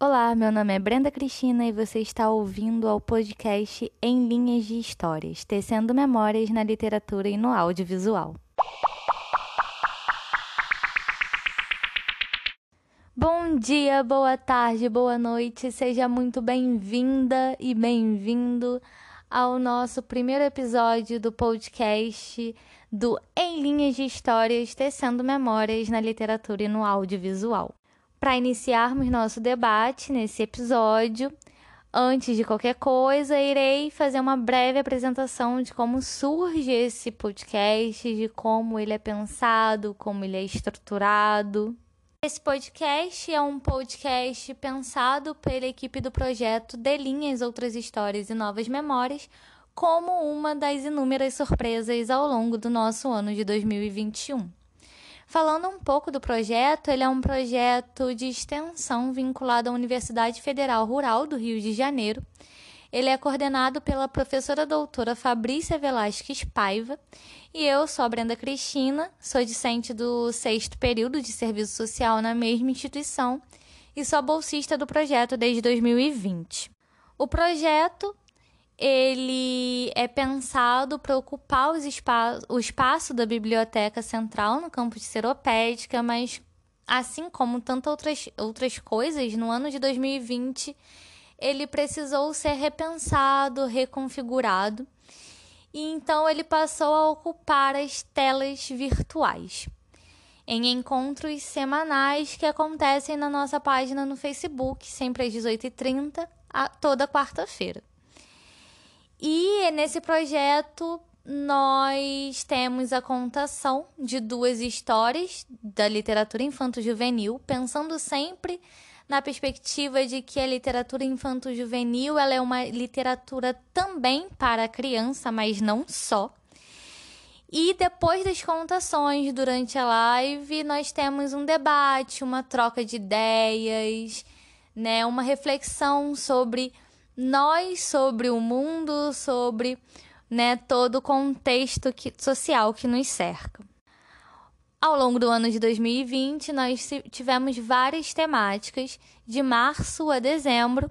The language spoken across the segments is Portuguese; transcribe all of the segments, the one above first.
Olá, meu nome é Brenda Cristina e você está ouvindo ao podcast Em Linhas de Histórias, tecendo memórias na literatura e no audiovisual. Bom dia, boa tarde, boa noite, seja muito bem-vinda e bem-vindo ao nosso primeiro episódio do podcast do Em Linhas de Histórias, tecendo memórias na literatura e no audiovisual. Para iniciarmos nosso debate nesse episódio, antes de qualquer coisa, irei fazer uma breve apresentação de como surge esse podcast, de como ele é pensado, como ele é estruturado. Esse podcast é um podcast pensado pela equipe do projeto De Linhas, Outras Histórias e Novas Memórias, como uma das inúmeras surpresas ao longo do nosso ano de 2021. Falando um pouco do projeto, ele é um projeto de extensão vinculado à Universidade Federal Rural do Rio de Janeiro. Ele é coordenado pela professora doutora Fabrícia Velasquez Paiva e eu sou a Brenda Cristina, sou discente do sexto período de serviço social na mesma instituição e sou bolsista do projeto desde 2020. O projeto ele é pensado para ocupar espa o espaço da Biblioteca Central no campus de Seropédica, mas assim como tantas outras, outras coisas, no ano de 2020 ele precisou ser repensado, reconfigurado, e então ele passou a ocupar as telas virtuais em encontros semanais que acontecem na nossa página no Facebook, sempre às 18h30, toda quarta-feira. E nesse projeto nós temos a contação de duas histórias da literatura infanto-juvenil, pensando sempre na perspectiva de que a literatura infanto-juvenil ela é uma literatura também para a criança, mas não só. E depois das contações, durante a live, nós temos um debate, uma troca de ideias, né, uma reflexão sobre nós sobre o mundo, sobre né, todo o contexto que, social que nos cerca. Ao longo do ano de 2020, nós tivemos várias temáticas, de março a dezembro,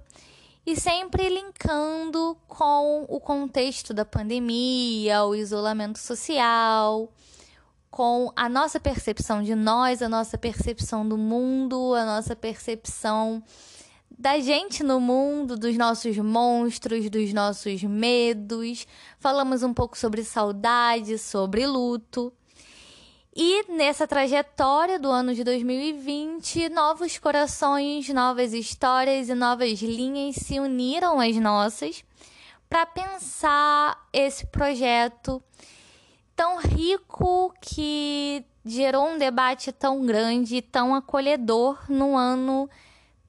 e sempre linkando com o contexto da pandemia, o isolamento social, com a nossa percepção de nós, a nossa percepção do mundo, a nossa percepção da gente no mundo, dos nossos monstros, dos nossos medos. Falamos um pouco sobre saudade, sobre luto. E nessa trajetória do ano de 2020, novos corações, novas histórias e novas linhas se uniram às nossas para pensar esse projeto tão rico que gerou um debate tão grande e tão acolhedor no ano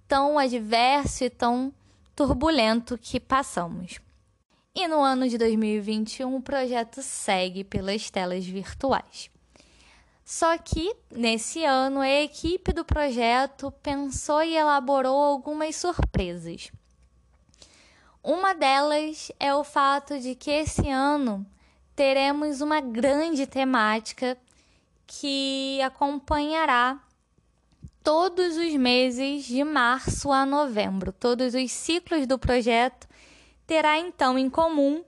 tão adverso e tão turbulento que passamos. E no ano de 2021, o projeto segue pelas telas virtuais. Só que, nesse ano, a equipe do projeto pensou e elaborou algumas surpresas. Uma delas é o fato de que esse ano teremos uma grande temática que acompanhará todos os meses de março a novembro. Todos os ciclos do projeto terá então em comum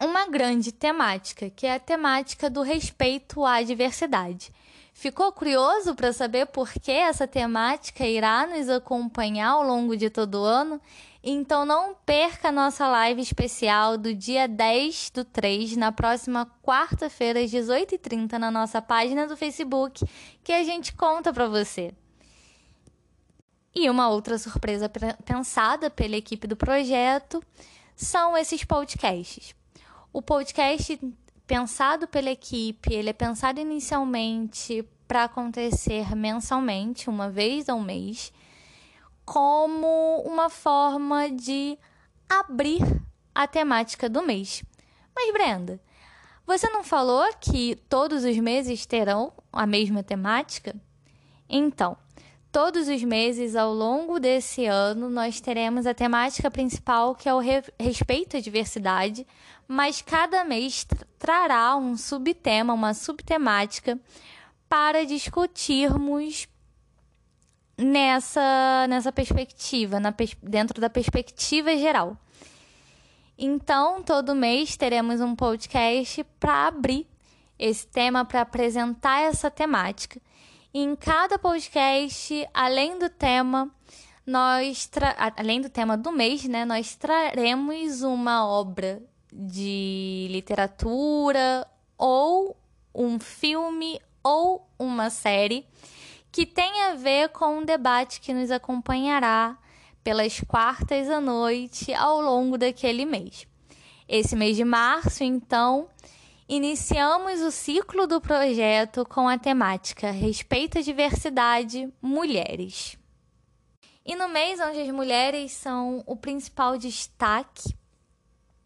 uma grande temática, que é a temática do respeito à diversidade. Ficou curioso para saber por que essa temática irá nos acompanhar ao longo de todo o ano? Então não perca a nossa live especial do dia 10 do 3, na próxima quarta-feira, às 18h30, na nossa página do Facebook, que a gente conta para você. E uma outra surpresa pensada pela equipe do projeto são esses podcasts. O podcast pensado pela equipe, ele é pensado inicialmente para acontecer mensalmente, uma vez ao mês como uma forma de abrir a temática do mês. Mas, Brenda, você não falou que todos os meses terão a mesma temática? Então, todos os meses ao longo desse ano nós teremos a temática principal que é o re respeito à diversidade, mas cada mês trará um subtema, uma subtemática para discutirmos nessa, nessa perspectiva, na, dentro da perspectiva geral. Então, todo mês teremos um podcast para abrir esse tema, para apresentar essa temática. Em cada podcast, além do tema, nós além do tema do mês, né, nós traremos uma obra de literatura ou um filme ou uma série que tem a ver com um debate que nos acompanhará pelas quartas à noite ao longo daquele mês. Esse mês de março, então, iniciamos o ciclo do projeto com a temática Respeito à Diversidade Mulheres. E no mês onde as mulheres são o principal destaque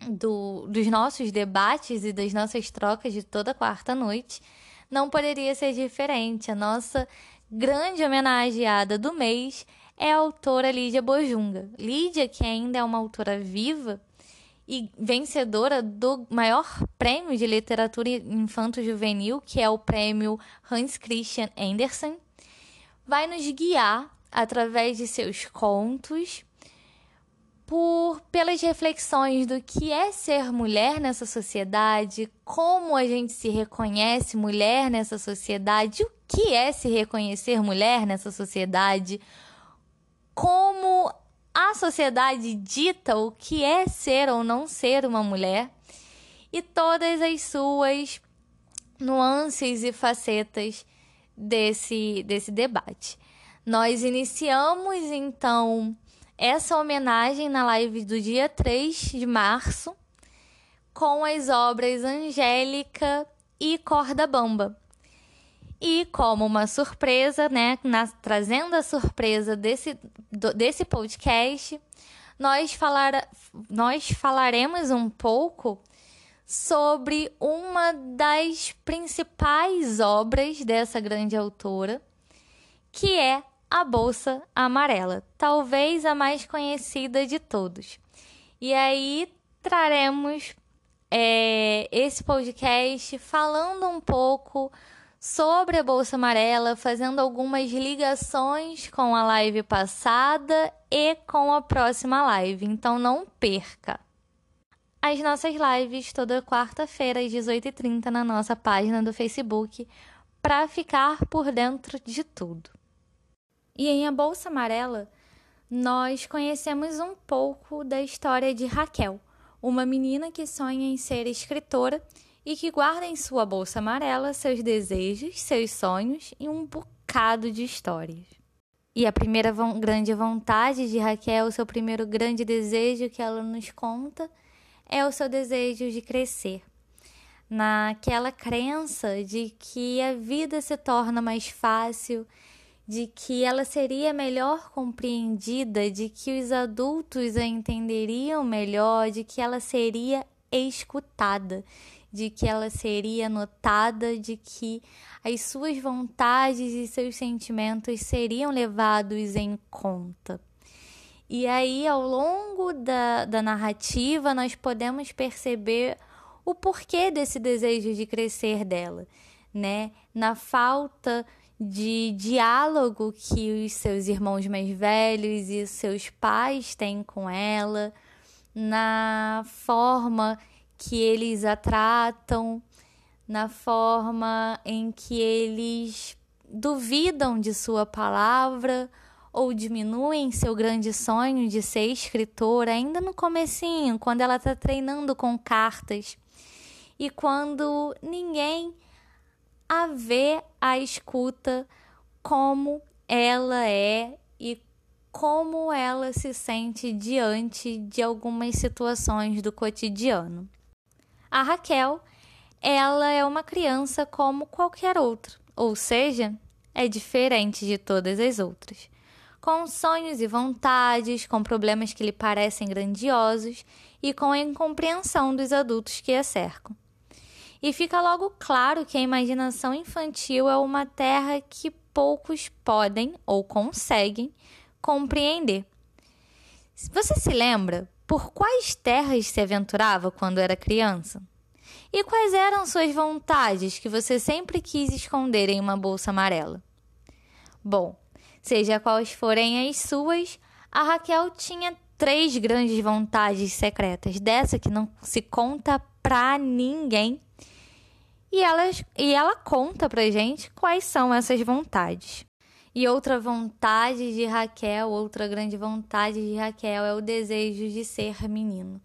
do, dos nossos debates e das nossas trocas de toda quarta noite, não poderia ser diferente. A nossa grande homenageada do mês é a autora Lídia Bojunga. Lídia, que ainda é uma autora viva e vencedora do maior prêmio de literatura infanto-juvenil, que é o prêmio Hans Christian Andersen, vai nos guiar através de seus contos por pelas reflexões do que é ser mulher nessa sociedade, como a gente se reconhece mulher nessa sociedade, o que é se reconhecer mulher nessa sociedade, como a sociedade dita o que é ser ou não ser uma mulher e todas as suas nuances e facetas desse, desse debate. Nós iniciamos então essa homenagem na live do dia 3 de março com as obras Angélica e Corda Bamba. E como uma surpresa, né, na, trazendo a surpresa desse, do, desse podcast, nós, falar, nós falaremos um pouco sobre uma das principais obras dessa grande autora, que é a Bolsa Amarela, talvez a mais conhecida de todos. E aí traremos é, esse podcast falando um pouco sobre a Bolsa Amarela, fazendo algumas ligações com a live passada e com a próxima live, então não perca! As nossas lives toda quarta-feira às 18h30 na nossa página do Facebook para ficar por dentro de tudo. E em A Bolsa Amarela, nós conhecemos um pouco da história de Raquel, uma menina que sonha em ser escritora e que guarda em sua bolsa amarela seus desejos, seus sonhos e um bocado de histórias. E a primeira grande vontade de Raquel, o seu primeiro grande desejo que ela nos conta, é o seu desejo de crescer. Naquela crença de que a vida se torna mais fácil de que ela seria melhor compreendida, de que os adultos a entenderiam melhor, de que ela seria escutada, de que ela seria notada, de que as suas vontades e seus sentimentos seriam levados em conta. E aí, ao longo da, da narrativa, nós podemos perceber o porquê desse desejo de crescer dela, né? Na falta de diálogo que os seus irmãos mais velhos e seus pais têm com ela, na forma que eles a tratam, na forma em que eles duvidam de sua palavra ou diminuem seu grande sonho de ser escritora ainda no comecinho, quando ela está treinando com cartas e quando ninguém a ver a escuta como ela é e como ela se sente diante de algumas situações do cotidiano. A Raquel, ela é uma criança como qualquer outra, ou seja, é diferente de todas as outras. Com sonhos e vontades, com problemas que lhe parecem grandiosos e com a incompreensão dos adultos que a cercam. E fica logo claro que a imaginação infantil é uma terra que poucos podem ou conseguem compreender. Você se lembra por quais terras se aventurava quando era criança? E quais eram suas vontades que você sempre quis esconder em uma bolsa amarela? Bom, Seja quais forem as suas, a Raquel tinha três grandes vontades secretas, dessa que não se conta pra ninguém. E ela, e ela conta pra gente quais são essas vontades. E outra vontade de Raquel, outra grande vontade de Raquel é o desejo de ser menino.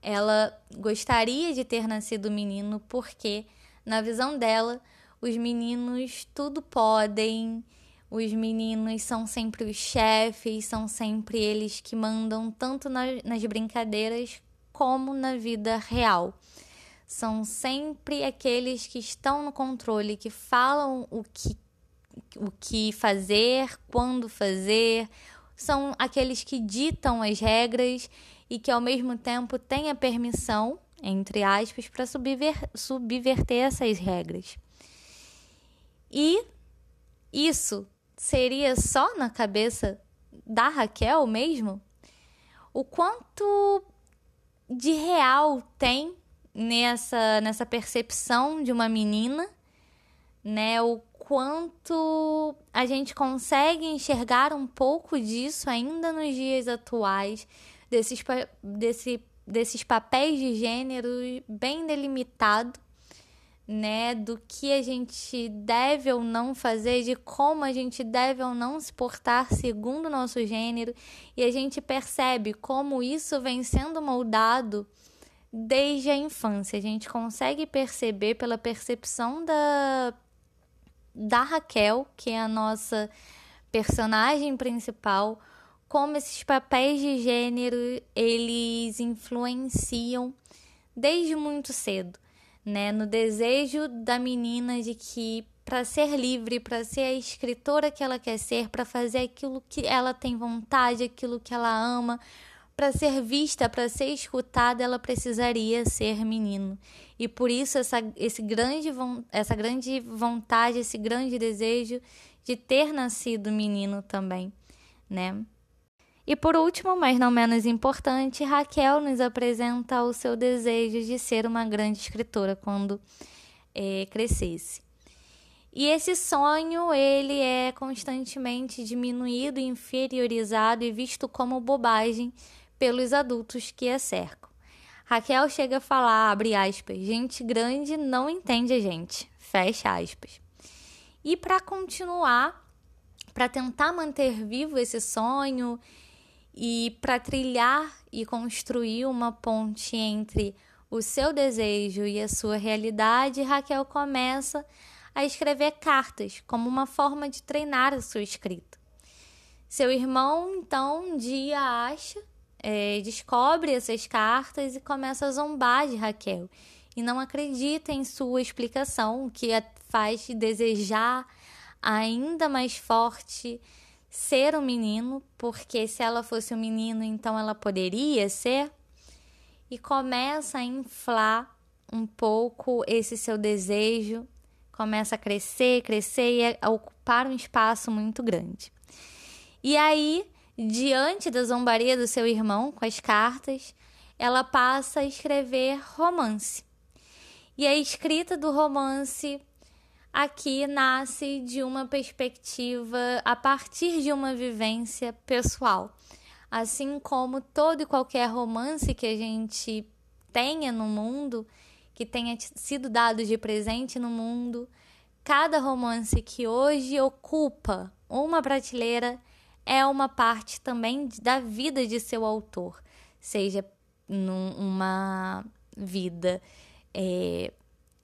Ela gostaria de ter nascido menino porque, na visão dela, os meninos tudo podem, os meninos são sempre os chefes, são sempre eles que mandam tanto nas, brincadeiras como na vida real. São sempre aqueles que estão no controle, que falam o que, o que fazer, quando fazer, são aqueles que ditam as regras e que ao mesmo tempo têm a permissão, entre aspas, para subver subverter essas regras. E isso seria só na cabeça da Raquel mesmo? O quanto de real tem nessa, nessa percepção de uma menina, né? O quanto a gente consegue enxergar um pouco disso ainda nos dias atuais, desses, desse, desses papéis de gênero bem delimitados né, do que a gente deve ou não fazer, de como a gente deve ou não se portar segundo o nosso gênero, e a gente percebe como isso vem sendo moldado desde a infância. A gente consegue perceber pela percepção da da Raquel, que é a nossa personagem principal, como esses papéis de gênero eles influenciam desde muito cedo né, no desejo da menina de que para ser livre, para ser a escritora que ela quer ser, para fazer aquilo que ela tem vontade, aquilo que ela ama, para ser vista, para ser escutada, ela precisaria ser menino. E por isso essa, esse grande, essa grande vontade, esse grande desejo de ter nascido menino também, né? E por último, mas não menos importante, Raquel nos apresenta o seu desejo de ser uma grande escritora quando é, crescesse. E esse sonho ele é constantemente diminuído, inferiorizado e visto como bobagem pelos adultos que a cercam. Raquel chega a falar, abre aspas, gente grande não entende a gente, fecha aspas. E para continuar, para tentar manter vivo esse sonho e para trilhar e construir uma ponte entre o seu desejo e a sua realidade, Raquel começa a escrever cartas como uma forma de treinar a sua escrita. Seu irmão, então, um dia acha, é, descobre essas cartas e começa a zombar de Raquel e não acredita em sua explicação, o que a faz desejar ainda mais forte ser um menino, porque se ela fosse um menino, então ela poderia ser, e começa a inflar um pouco esse seu desejo, começa a crescer, crescer e a ocupar um espaço muito grande. E aí, diante da zombaria do seu irmão com as cartas, ela passa a escrever romance. E a escrita do romance aqui nasce de uma perspectiva a partir de uma vivência pessoal. Assim como todo e qualquer romance que a gente tenha no mundo, que tenha sido dado de presente no mundo, cada romance que hoje ocupa uma prateleira é uma parte também da vida de seu autor, seja numa vida é,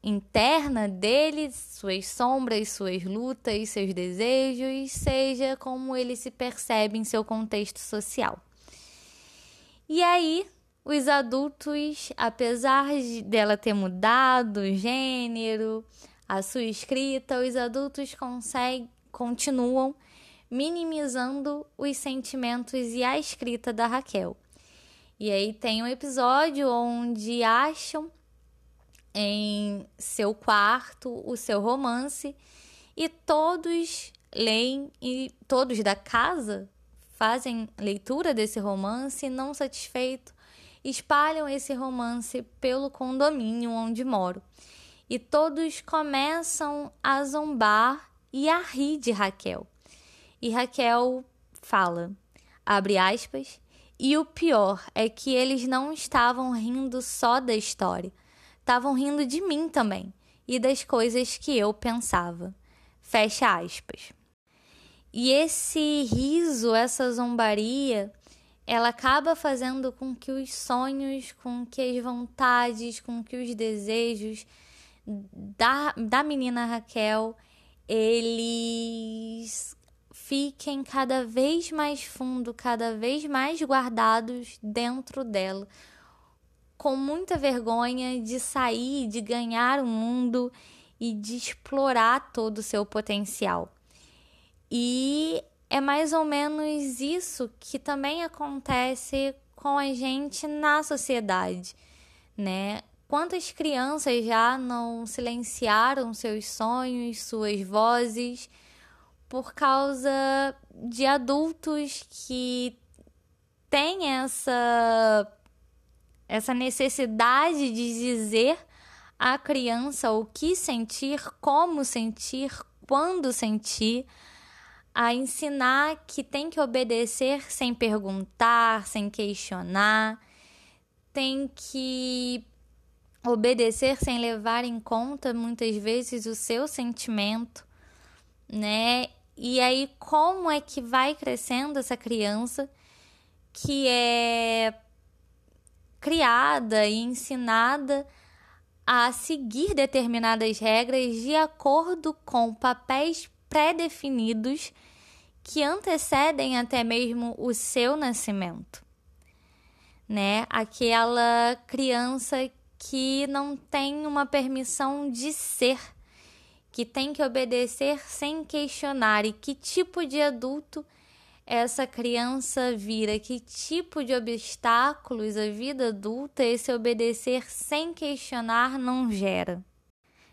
interna dele, suas sombras, suas lutas, seus desejos, seja como ele se percebe em seu contexto social. E aí, os adultos, apesar de dela ter mudado o gênero, a sua escrita, os adultos conseguem, continuam minimizando os sentimentos e a escrita da Raquel. E aí tem um episódio onde acham em seu quarto o seu romance e todos leem e todos da casa fazem leitura desse romance e não satisfeito espalham esse romance pelo condomínio onde moro. E todos começam a zombar e a rir de Raquel. E Raquel fala, abre aspas, e o pior é que eles não estavam rindo só da história, estavam rindo de mim também e das coisas que eu pensava. Fecha aspas. E esse riso, essa zombaria, ela acaba fazendo com que os sonhos, com que as vontades, com que os desejos da, da menina Raquel, eles fiquem cada vez mais fundo, cada vez mais guardados dentro dela, com muita vergonha de sair, de ganhar o mundo e de explorar todo o seu potencial. E é mais ou menos isso que também acontece com a gente na sociedade, né? Quantas crianças já não silenciaram seus sonhos, suas vozes, por causa de adultos que têm essa, essa necessidade de dizer à criança o que sentir, como sentir, quando sentir a ensinar que tem que obedecer sem perguntar, sem questionar, tem que obedecer sem levar em conta muitas vezes o seu sentimento, né? E aí como é que vai crescendo essa criança que é criada e ensinada a seguir determinadas regras de acordo com papéis pré-definidos que antecedem até mesmo o seu nascimento, né? Aquela criança que não tem uma permissão de ser, que tem que obedecer sem questionar e que tipo de adulto essa criança vira, que tipo de obstáculos a vida adulta esse obedecer sem questionar não gera.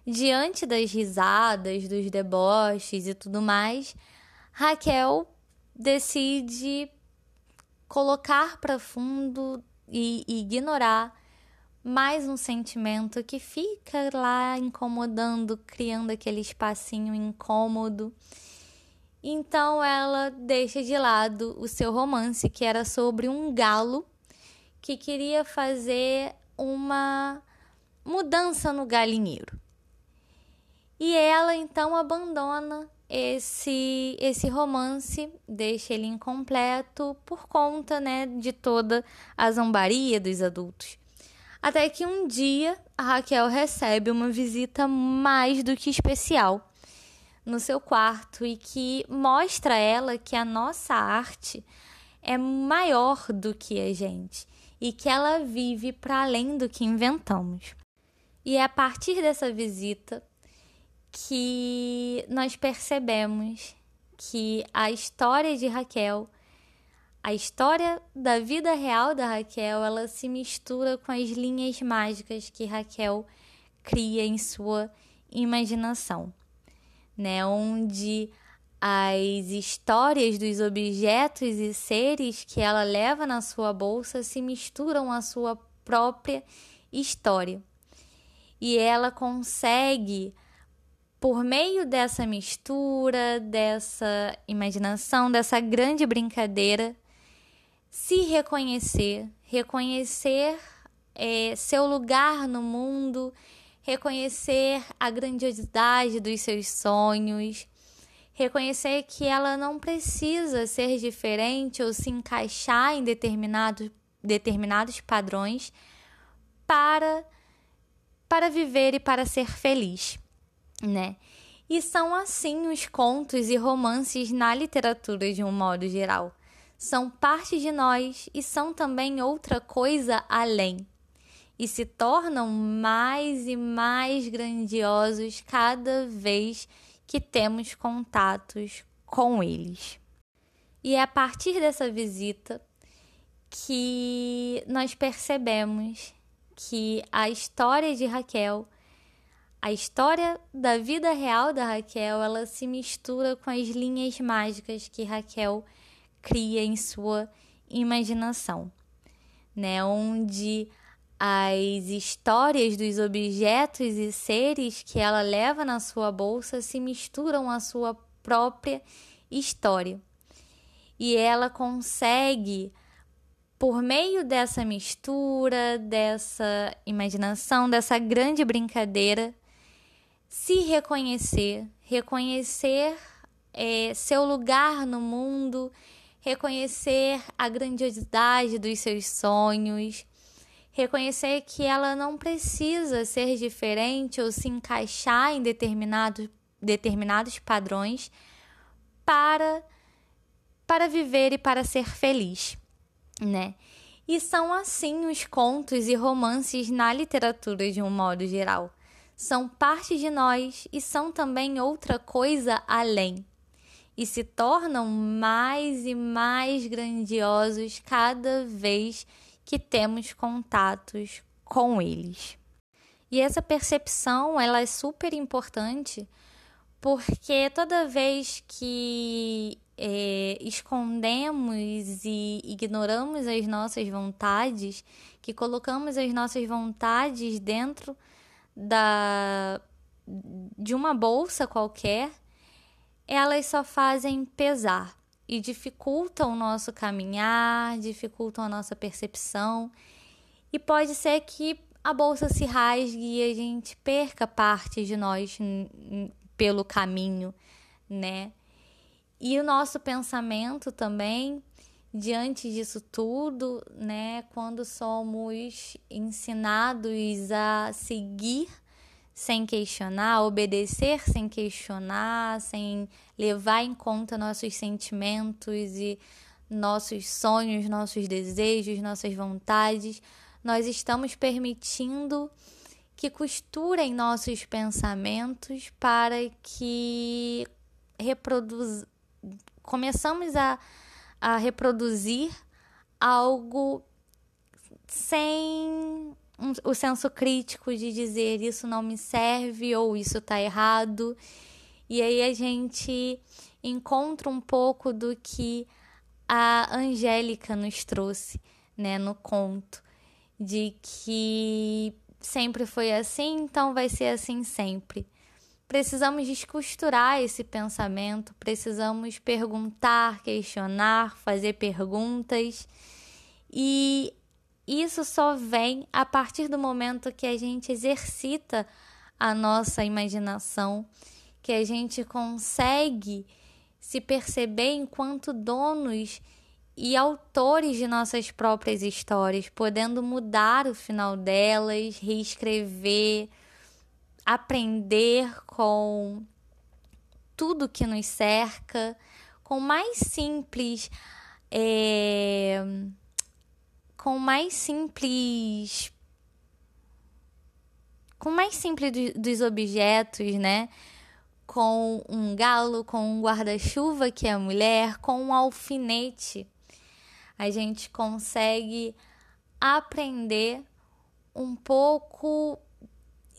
Diante das risadas, dos deboches e tudo mais, Raquel decide colocar para fundo e ignorar mais um sentimento que fica lá incomodando, criando aquele espacinho incômodo. Então ela deixa de lado o seu romance, que era sobre um galo que queria fazer uma mudança no galinheiro. E ela então abandona esse esse romance deixa ele incompleto por conta, né, de toda a zombaria dos adultos. Até que um dia a Raquel recebe uma visita mais do que especial no seu quarto e que mostra a ela que a nossa arte é maior do que a gente e que ela vive para além do que inventamos. E é a partir dessa visita que nós percebemos que a história de Raquel, a história da vida real da Raquel, ela se mistura com as linhas mágicas que Raquel cria em sua imaginação, né? Onde as histórias dos objetos e seres que ela leva na sua bolsa se misturam à sua própria história. E ela consegue por meio dessa mistura, dessa imaginação, dessa grande brincadeira, se reconhecer, reconhecer é, seu lugar no mundo, reconhecer a grandiosidade dos seus sonhos, reconhecer que ela não precisa ser diferente ou se encaixar em determinados, determinados padrões para, para viver e para ser feliz né? E são assim os contos e romances na literatura de um modo geral. São parte de nós e são também outra coisa além. E se tornam mais e mais grandiosos cada vez que temos contatos com eles. E é a partir dessa visita que nós percebemos que a história de Raquel a história da vida real da Raquel, ela se mistura com as linhas mágicas que Raquel cria em sua imaginação, né? Onde as histórias dos objetos e seres que ela leva na sua bolsa se misturam à sua própria história. E ela consegue, por meio dessa mistura, dessa imaginação, dessa grande brincadeira, se reconhecer, reconhecer é, seu lugar no mundo, reconhecer a grandiosidade dos seus sonhos, reconhecer que ela não precisa ser diferente ou se encaixar em determinados, determinados padrões para para viver e para ser feliz, né? E são assim os contos e romances na literatura de um modo geral. São parte de nós e são também outra coisa além. E se tornam mais e mais grandiosos cada vez que temos contatos com eles. E essa percepção, ela é super importante porque toda vez que é, escondemos e ignoramos as nossas vontades, que colocamos as nossas vontades dentro da de uma bolsa qualquer, elas só fazem pesar e dificultam o nosso caminhar, dificultam a nossa percepção. E pode ser que a bolsa se rasgue e a gente perca parte de nós pelo caminho, né? E o nosso pensamento também, diante disso tudo, né? Quando somos ensinados a seguir sem questionar, obedecer sem questionar, sem levar em conta nossos sentimentos e nossos sonhos, nossos desejos, nossas vontades, nós estamos permitindo que costurem nossos pensamentos para que reproduz... começamos a, a reproduzir algo sem um, o senso crítico de dizer isso não me serve ou isso está errado. E aí a gente encontra um pouco do que a Angélica nos trouxe, né, no conto, de que sempre foi assim, então vai ser assim sempre. Precisamos descosturar esse pensamento, precisamos perguntar, questionar, fazer perguntas. E isso só vem a partir do momento que a gente exercita a nossa imaginação, que a gente consegue se perceber enquanto donos e autores de nossas próprias histórias, podendo mudar o final delas, reescrever, aprender com tudo que nos cerca, com mais simples. É, com mais simples. Com mais simples dos objetos, né? Com um galo, com um guarda-chuva que é a mulher, com um alfinete a gente consegue aprender um pouco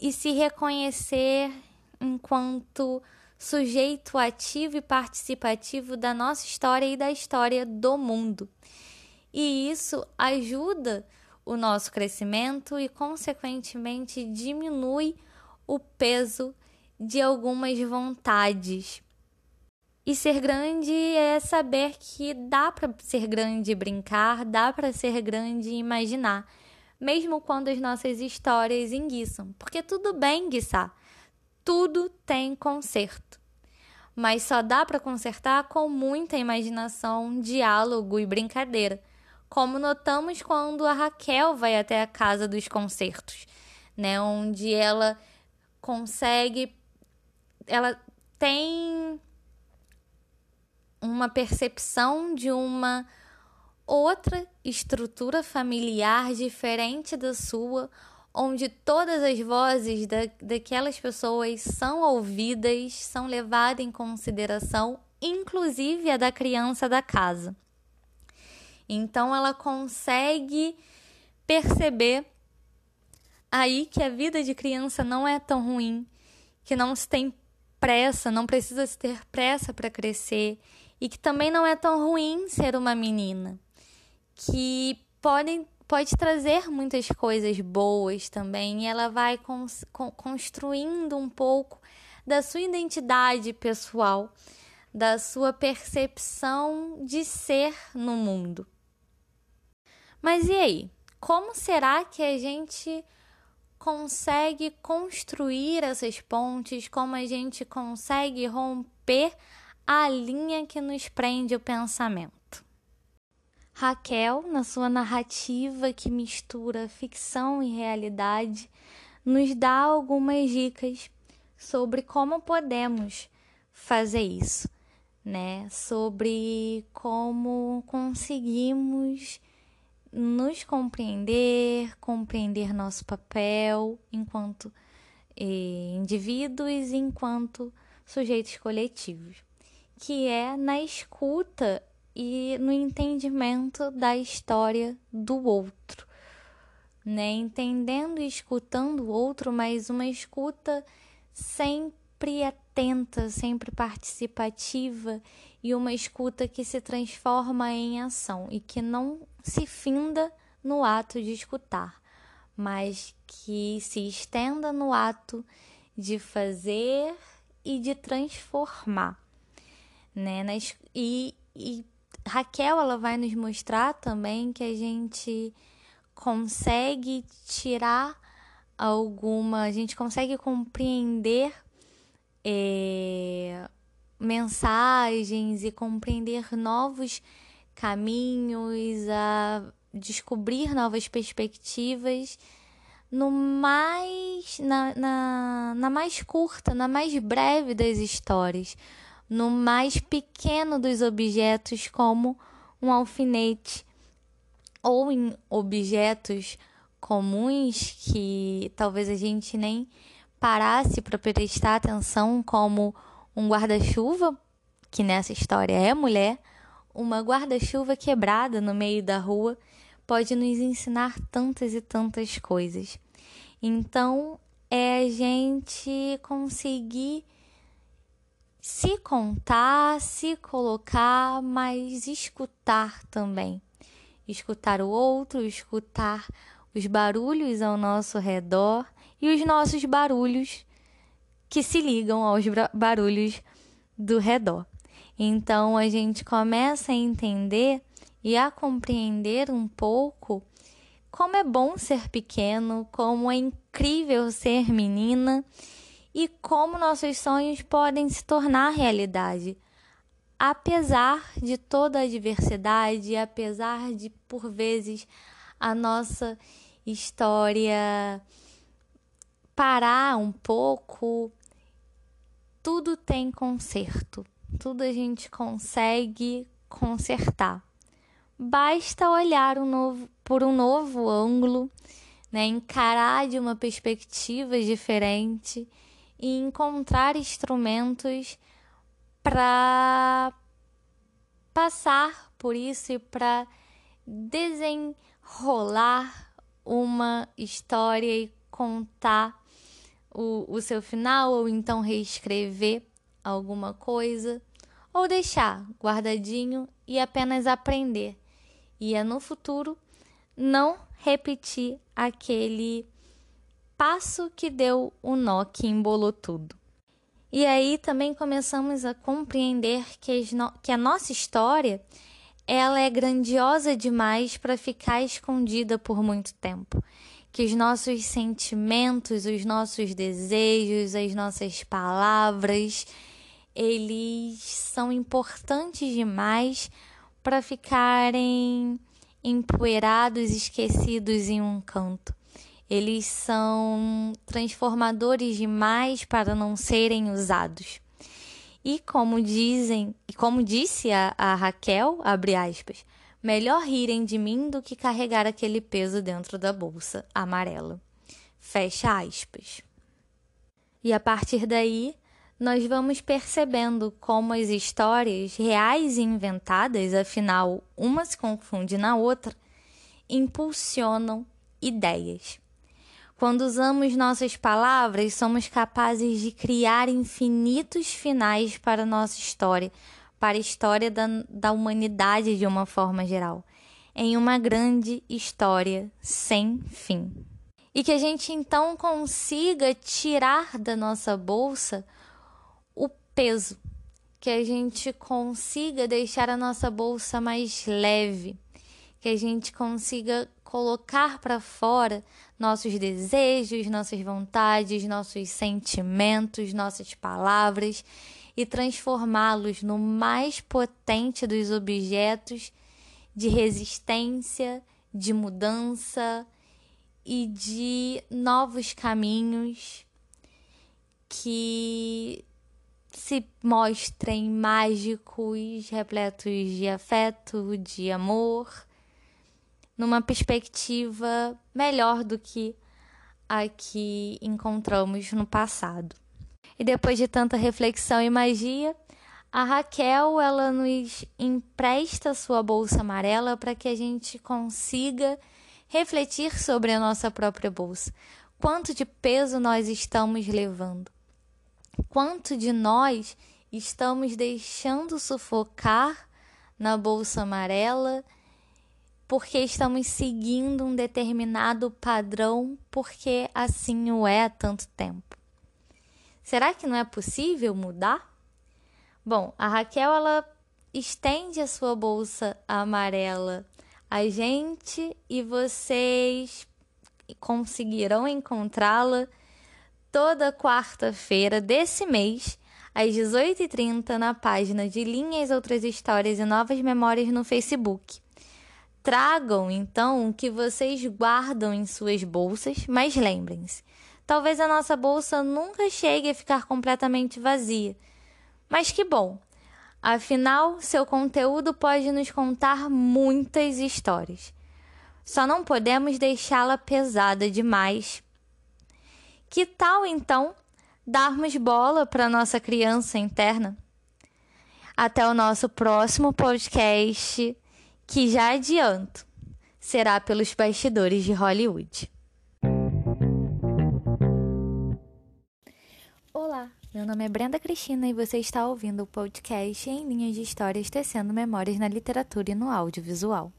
e se reconhecer enquanto sujeito ativo e participativo da nossa história e da história do mundo. E isso ajuda o nosso crescimento e, consequentemente, diminui o peso de algumas vontades e ser grande é saber que dá para ser grande brincar, dá para ser grande imaginar, mesmo quando as nossas histórias enguiçam. Porque tudo bem enguiçar, tudo tem conserto. Mas só dá para consertar com muita imaginação, diálogo e brincadeira, como notamos quando a Raquel vai até a casa dos concertos, né, onde ela consegue ela tem uma percepção de uma outra estrutura familiar diferente da sua, onde todas as vozes da, daquelas pessoas são ouvidas, são levadas em consideração, inclusive a da criança da casa. Então ela consegue perceber aí que a vida de criança não é tão ruim, que não se tem pressa, não precisa se ter pressa para crescer e que também não é tão ruim ser uma menina, que podem pode trazer muitas coisas boas também e ela vai cons, construindo um pouco da sua identidade pessoal da sua percepção de ser no mundo. Mas e aí? Como será que a gente consegue construir essas pontes? Como a gente consegue romper a linha que nos prende o pensamento? Raquel, na sua narrativa que mistura ficção e realidade, nos dá algumas dicas sobre como podemos fazer isso, né? Sobre como conseguimos nos compreender, compreender nosso papel enquanto eh, indivíduos enquanto sujeitos coletivos, que é na escuta e no entendimento da história do outro, né? Entendendo e escutando o outro, mas uma escuta sempre atenta, sempre participativa e uma escuta que se transforma em ação e que não se finda no ato de escutar, mas que se estenda no ato de fazer e de transformar, né? E, e Raquel ela vai nos mostrar também que a gente consegue tirar alguma, a gente consegue compreender é, mensagens e compreender novos caminhos, a descobrir novas perspectivas no mais na, na, na mais curta, na mais breve das histórias, no mais pequeno dos objetos, como um alfinete, ou em objetos comuns que talvez a gente nem parasse para prestar atenção, como um guarda-chuva, que nessa história é mulher, uma guarda-chuva quebrada no meio da rua pode nos ensinar tantas e tantas coisas. Então, é a gente conseguir se contar, se colocar, mas escutar também. Escutar o outro, escutar os barulhos ao nosso redor e os nossos barulhos que se ligam aos barulhos do redor. Então a gente começa a entender e a compreender um pouco como é bom ser pequeno, como é incrível ser menina e como nossos sonhos podem se tornar realidade. Apesar de toda a diversidade, apesar de por vezes a nossa história parar um pouco, tudo tem conserto, tudo a gente consegue consertar. Basta olhar um novo, por um novo ângulo, né? encarar de uma perspectiva diferente e encontrar instrumentos para passar por isso e para desenrolar uma história e contar o, o seu final, ou então reescrever alguma coisa, ou deixar guardadinho e apenas aprender. E é no futuro não repetir aquele passo que deu o nó que embolou tudo. E aí também começamos a compreender que, que a nossa história ela é grandiosa demais para ficar escondida por muito tempo que os nossos sentimentos, os nossos desejos, as nossas palavras, eles são importantes demais para ficarem empoeirados, esquecidos em um canto. Eles são transformadores demais para não serem usados. E como dizem, e como disse a, a Raquel, abre aspas, Melhor rirem de mim do que carregar aquele peso dentro da bolsa amarela. Fecha aspas. E a partir daí, nós vamos percebendo como as histórias reais e inventadas, afinal, uma se confunde na outra, impulsionam ideias. Quando usamos nossas palavras, somos capazes de criar infinitos finais para nossa história, para a história da, da humanidade de uma forma geral, em uma grande história sem fim. E que a gente então consiga tirar da nossa bolsa o peso, que a gente consiga deixar a nossa bolsa mais leve, que a gente consiga colocar para fora nossos desejos, nossas vontades, nossos sentimentos, nossas palavras e transformá-los no mais potente dos objetos de resistência, de mudança e de novos caminhos que se mostrem mágicos, repletos de afeto, de amor, numa perspectiva melhor do que a que encontramos no passado. E depois de tanta reflexão e magia, a Raquel ela nos empresta sua bolsa amarela para que a gente consiga refletir sobre a nossa própria bolsa. Quanto de peso nós estamos levando? Quanto de nós estamos deixando sufocar na bolsa amarela porque estamos seguindo um determinado padrão porque assim o é há tanto tempo? Será que não é possível mudar? Bom, a Raquel ela estende a sua bolsa amarela a gente e vocês conseguirão encontrá-la toda quarta-feira desse mês, às 18h30, na página de Linhas, Outras Histórias e Novas Memórias no Facebook. Tragam então o que vocês guardam em suas bolsas, mas lembrem-se: talvez a nossa bolsa nunca chegue a ficar completamente vazia. Mas que bom! Afinal, seu conteúdo pode nos contar muitas histórias. Só não podemos deixá-la pesada demais que tal então darmos bola para nossa criança interna? Até o nosso próximo podcast, que já adianto, será pelos bastidores de Hollywood. Meu nome é Brenda Cristina e você está ouvindo o podcast em linhas de histórias tecendo memórias na literatura e no audiovisual.